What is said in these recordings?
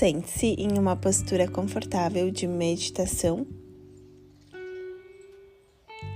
Sente-se em uma postura confortável de meditação.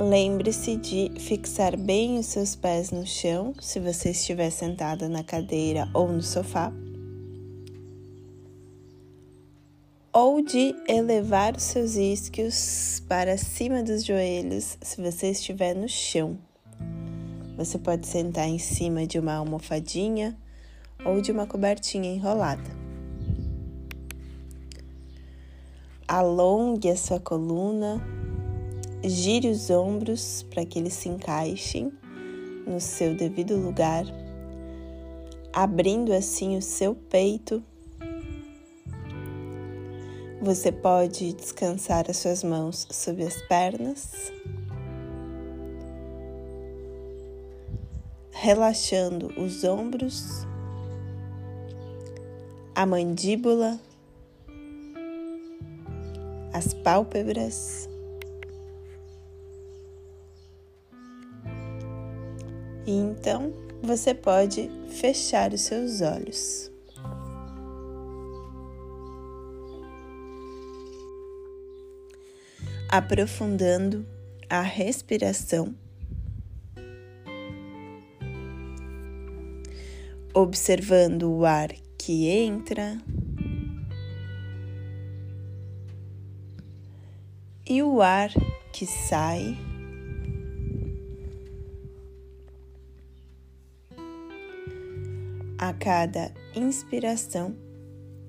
Lembre-se de fixar bem os seus pés no chão, se você estiver sentada na cadeira ou no sofá. Ou de elevar os seus isquios para cima dos joelhos, se você estiver no chão. Você pode sentar em cima de uma almofadinha ou de uma cobertinha enrolada. Alongue a sua coluna, gire os ombros para que eles se encaixem no seu devido lugar, abrindo assim o seu peito. Você pode descansar as suas mãos sobre as pernas, relaxando os ombros a mandíbula, as pálpebras. E então você pode fechar os seus olhos. Aprofundando a respiração. Observando o ar que entra e o ar que sai. A cada inspiração,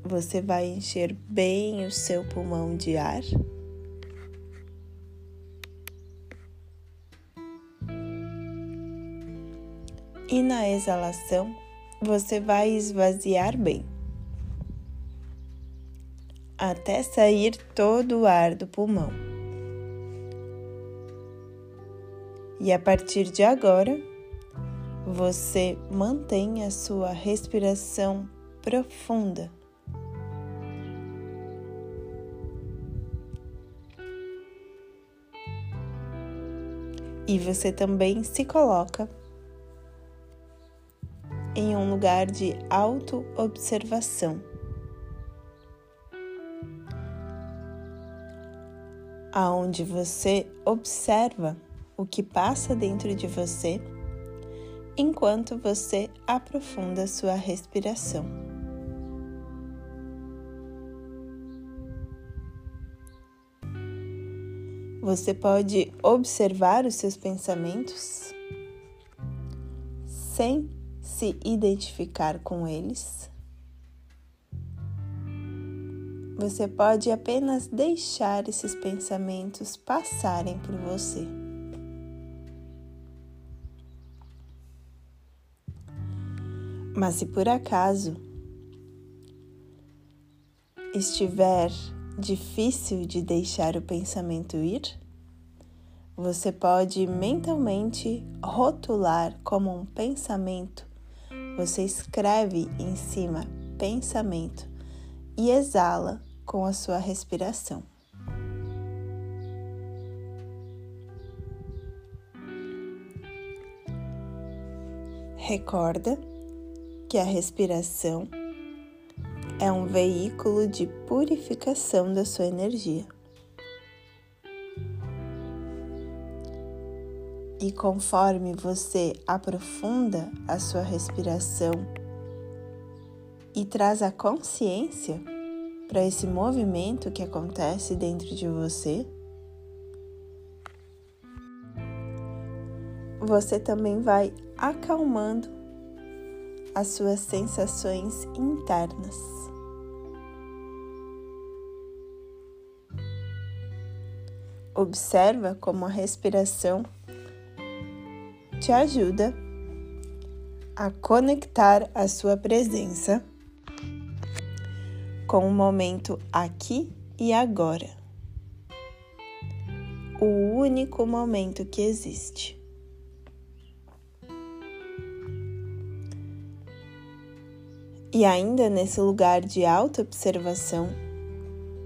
você vai encher bem o seu pulmão de ar. E na exalação, você vai esvaziar bem, até sair todo o ar do pulmão. E a partir de agora, você mantém a sua respiração profunda. E você também se coloca em um lugar de auto-observação. Aonde você observa o que passa dentro de você enquanto você aprofunda sua respiração. Você pode observar os seus pensamentos sem se identificar com eles. Você pode apenas deixar esses pensamentos passarem por você. Mas se por acaso estiver difícil de deixar o pensamento ir, você pode mentalmente rotular como um pensamento você escreve em cima pensamento e exala com a sua respiração. Recorda que a respiração é um veículo de purificação da sua energia. E conforme você aprofunda a sua respiração e traz a consciência para esse movimento que acontece dentro de você, você também vai acalmando as suas sensações internas. Observa como a respiração te ajuda a conectar a sua presença com o momento aqui e agora. O único momento que existe. E ainda nesse lugar de auto-observação,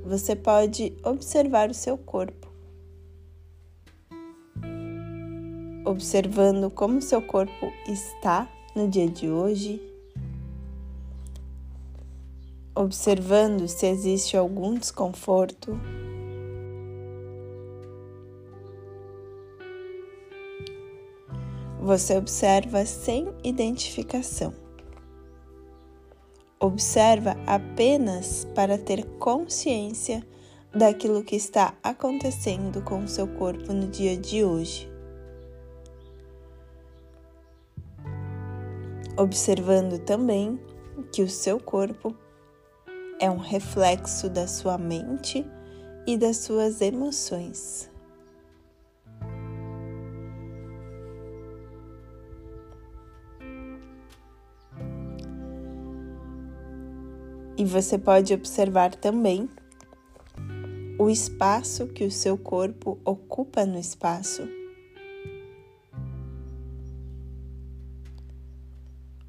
você pode observar o seu corpo. observando como seu corpo está no dia de hoje, observando se existe algum desconforto. Você observa sem identificação. Observa apenas para ter consciência daquilo que está acontecendo com o seu corpo no dia de hoje. Observando também que o seu corpo é um reflexo da sua mente e das suas emoções. E você pode observar também o espaço que o seu corpo ocupa no espaço.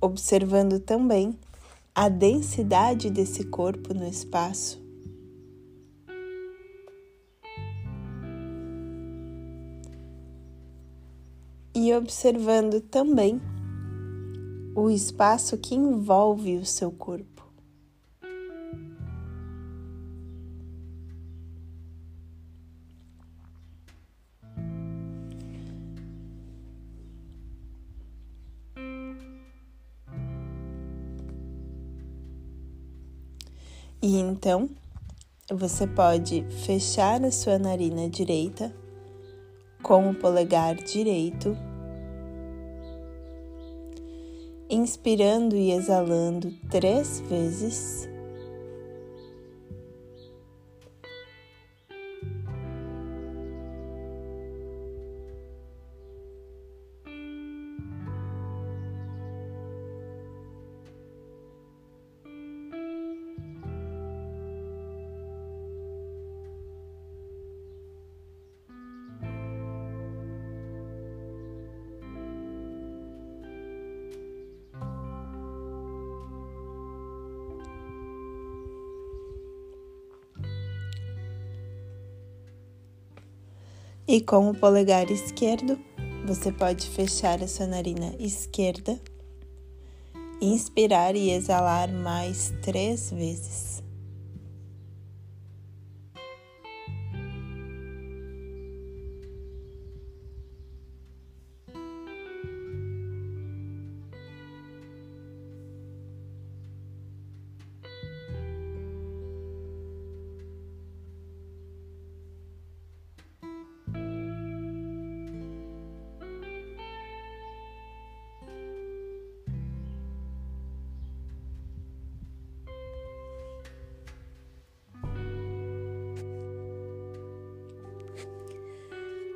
Observando também a densidade desse corpo no espaço. E observando também o espaço que envolve o seu corpo. E então você pode fechar a sua narina direita com o polegar direito, inspirando e exalando três vezes. E com o polegar esquerdo, você pode fechar a sua narina esquerda, inspirar e exalar mais três vezes.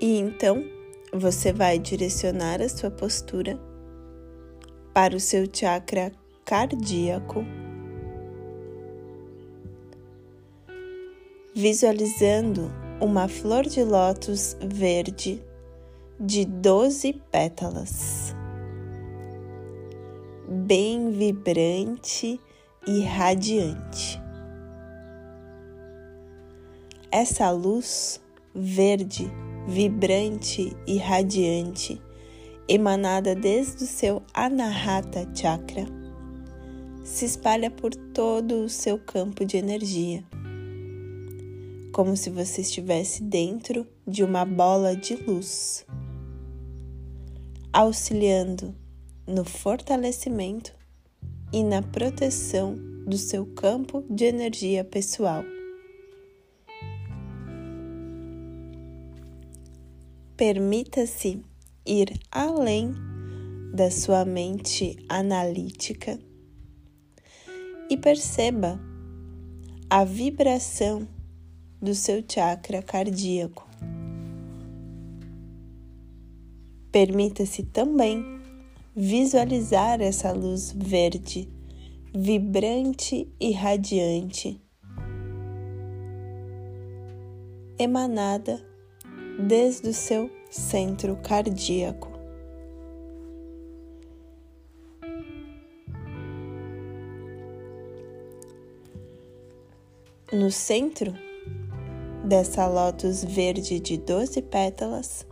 E então você vai direcionar a sua postura para o seu chakra cardíaco, visualizando uma flor de lótus verde de 12 pétalas, bem vibrante e radiante. Essa luz verde vibrante e radiante, emanada desde o seu Anahata Chakra, se espalha por todo o seu campo de energia, como se você estivesse dentro de uma bola de luz, auxiliando no fortalecimento e na proteção do seu campo de energia pessoal. Permita-se ir além da sua mente analítica e perceba a vibração do seu chakra cardíaco. Permita-se também visualizar essa luz verde, vibrante e radiante, emanada desde o seu centro cardíaco. No centro dessa lótus verde de 12 pétalas,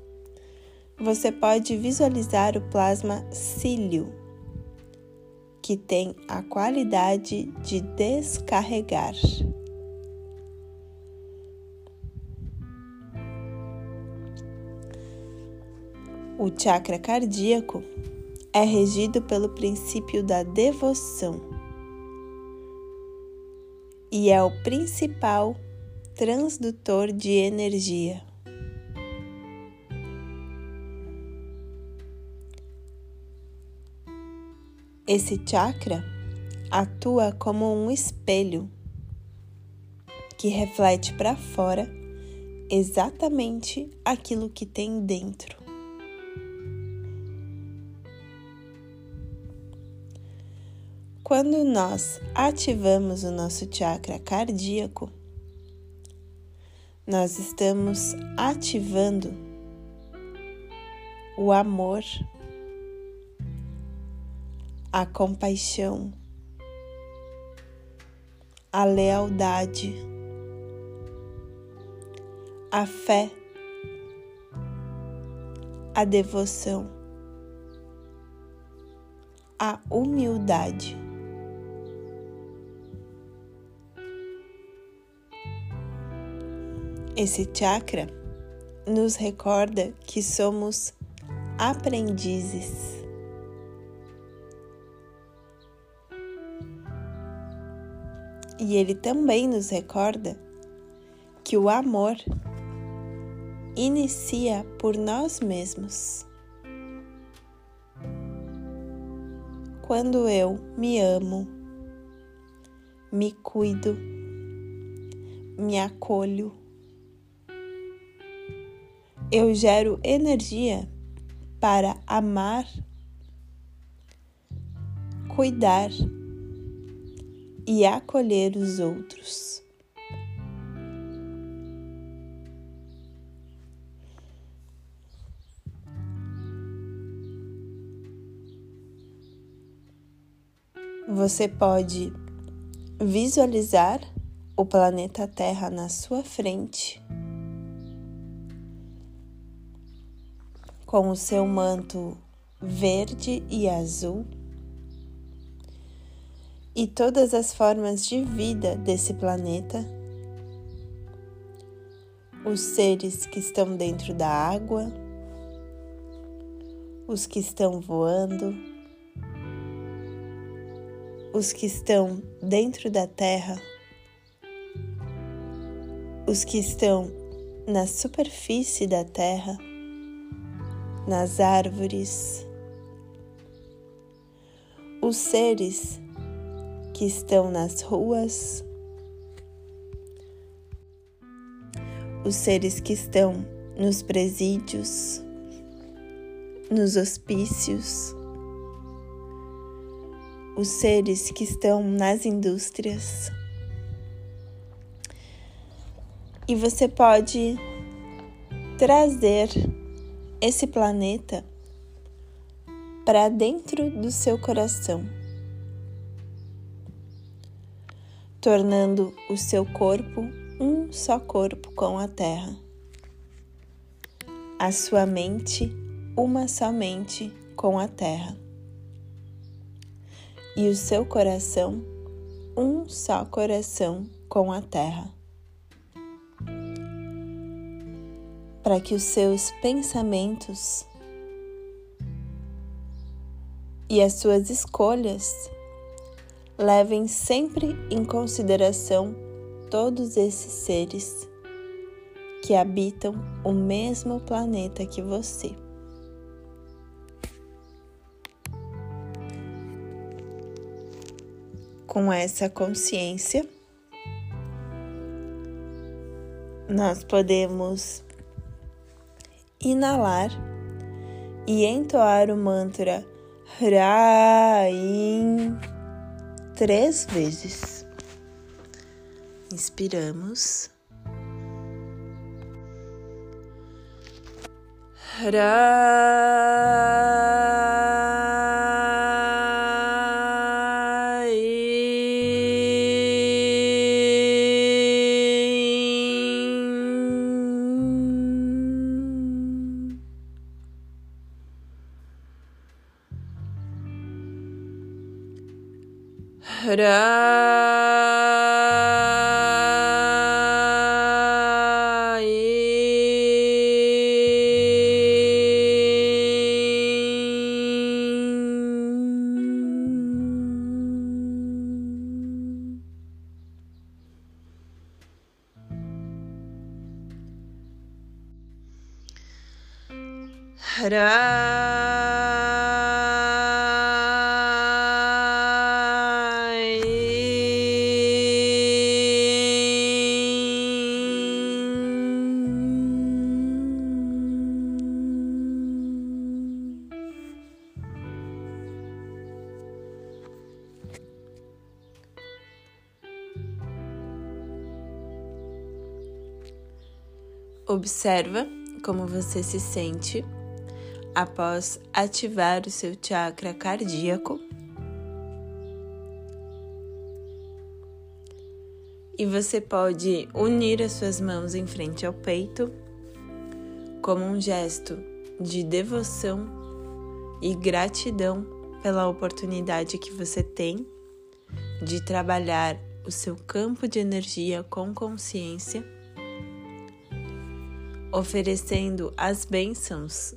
você pode visualizar o plasma cílio, que tem a qualidade de descarregar. O chakra cardíaco é regido pelo princípio da devoção e é o principal transdutor de energia. Esse chakra atua como um espelho que reflete para fora exatamente aquilo que tem dentro. Quando nós ativamos o nosso chakra cardíaco, nós estamos ativando o amor, a compaixão, a lealdade, a fé, a devoção, a humildade. Esse chakra nos recorda que somos aprendizes. E ele também nos recorda que o amor inicia por nós mesmos. Quando eu me amo, me cuido, me acolho, eu gero energia para amar, cuidar e acolher os outros. Você pode visualizar o planeta Terra na sua frente com o seu manto verde e azul. E todas as formas de vida desse planeta, os seres que estão dentro da água, os que estão voando, os que estão dentro da terra, os que estão na superfície da terra nas árvores, os seres que estão nas ruas, os seres que estão nos presídios, nos hospícios, os seres que estão nas indústrias. E você pode trazer esse planeta para dentro do seu coração, tornando o seu corpo um só corpo com a Terra, a sua mente uma só mente com a Terra, e o seu coração um só coração com a Terra. Para que os seus pensamentos e as suas escolhas levem sempre em consideração todos esses seres que habitam o mesmo planeta que você. Com essa consciência, nós podemos inalar e entoar o mantra Hraim três vezes. Inspiramos. Hraim. Observa como você se sente após ativar o seu chakra cardíaco. E você pode unir as suas mãos em frente ao peito como um gesto de devoção e gratidão pela oportunidade que você tem de trabalhar o seu campo de energia com consciência, oferecendo as bênçãos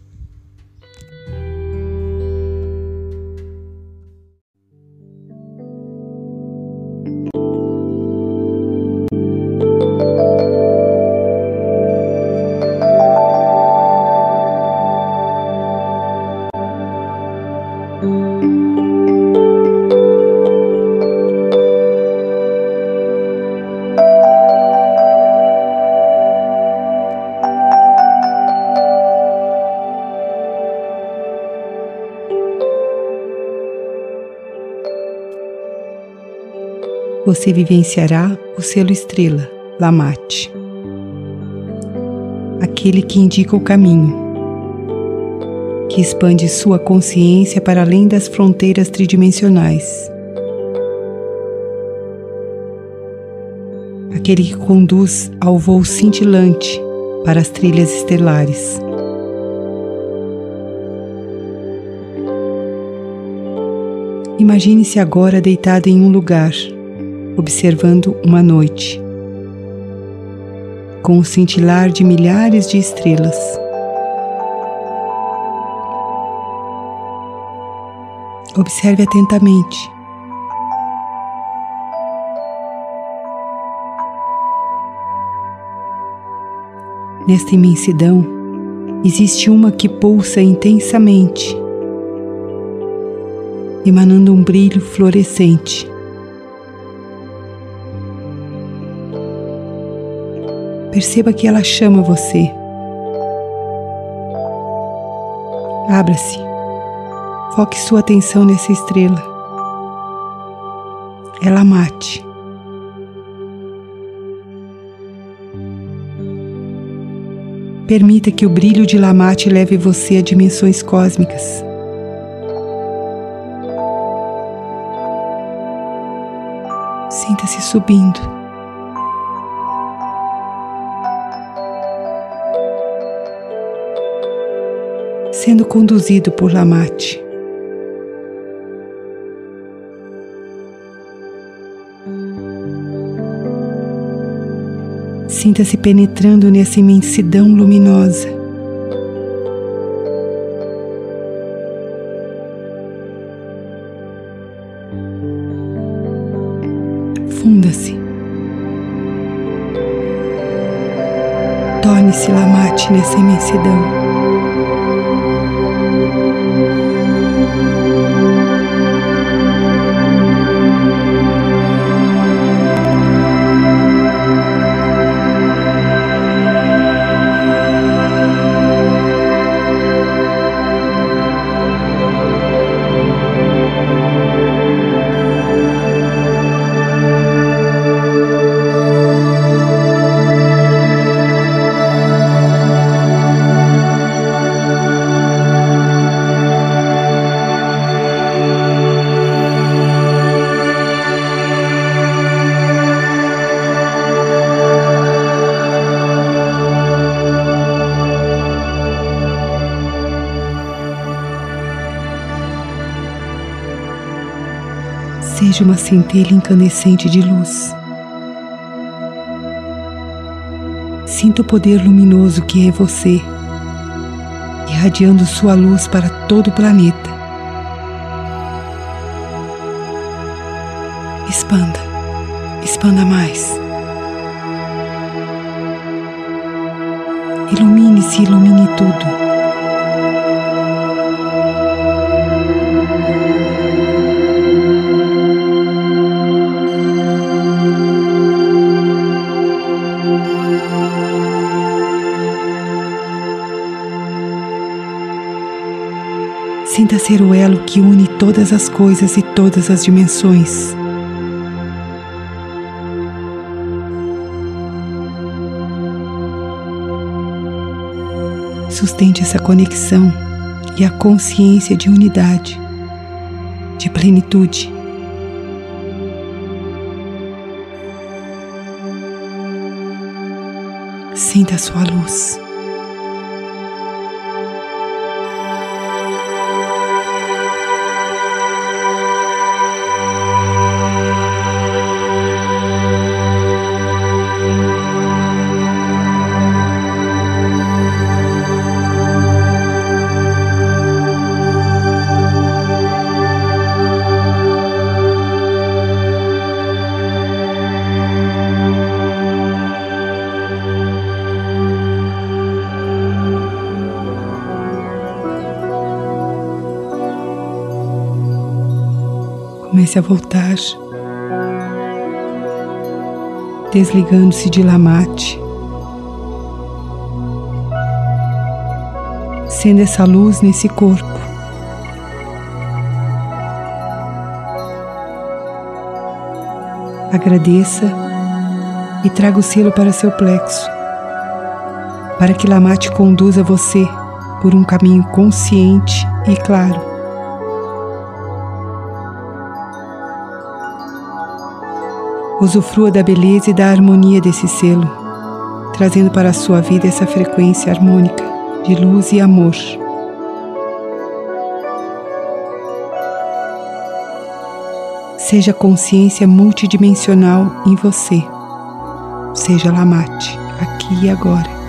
Você vivenciará o selo estrela, Lamate, aquele que indica o caminho, que expande sua consciência para além das fronteiras tridimensionais, aquele que conduz ao voo cintilante para as trilhas estelares. Imagine-se agora deitado em um lugar observando uma noite, com o cintilar de milhares de estrelas. Observe atentamente. Nesta imensidão, existe uma que pulsa intensamente, emanando um brilho fluorescente. Perceba que ela chama você. Abra-se. Foque sua atenção nessa estrela. Ela mate. Permita que o brilho de Lamate leve você a dimensões cósmicas. Sinta-se subindo. Sendo conduzido por Lamate. Sinta-se penetrando nessa imensidão luminosa. Funda-se. Torne-se Lamate nessa imensidão. Centelha incandescente de luz. Sinta o poder luminoso que é você, irradiando sua luz para todo o planeta. Expanda, expanda mais. Ilumine-se, ilumine tudo. Ser o elo que une todas as coisas e todas as dimensões. Sustente essa conexão e a consciência de unidade, de plenitude. Sinta a sua luz. Comece a voltar, desligando-se de Lamate, sendo essa luz nesse corpo. Agradeça e traga o selo para seu plexo, para que Lamate conduza você por um caminho consciente e claro. Usufrua da beleza e da harmonia desse selo, trazendo para a sua vida essa frequência harmônica de luz e amor. Seja consciência multidimensional em você. Seja Lamate, aqui e agora.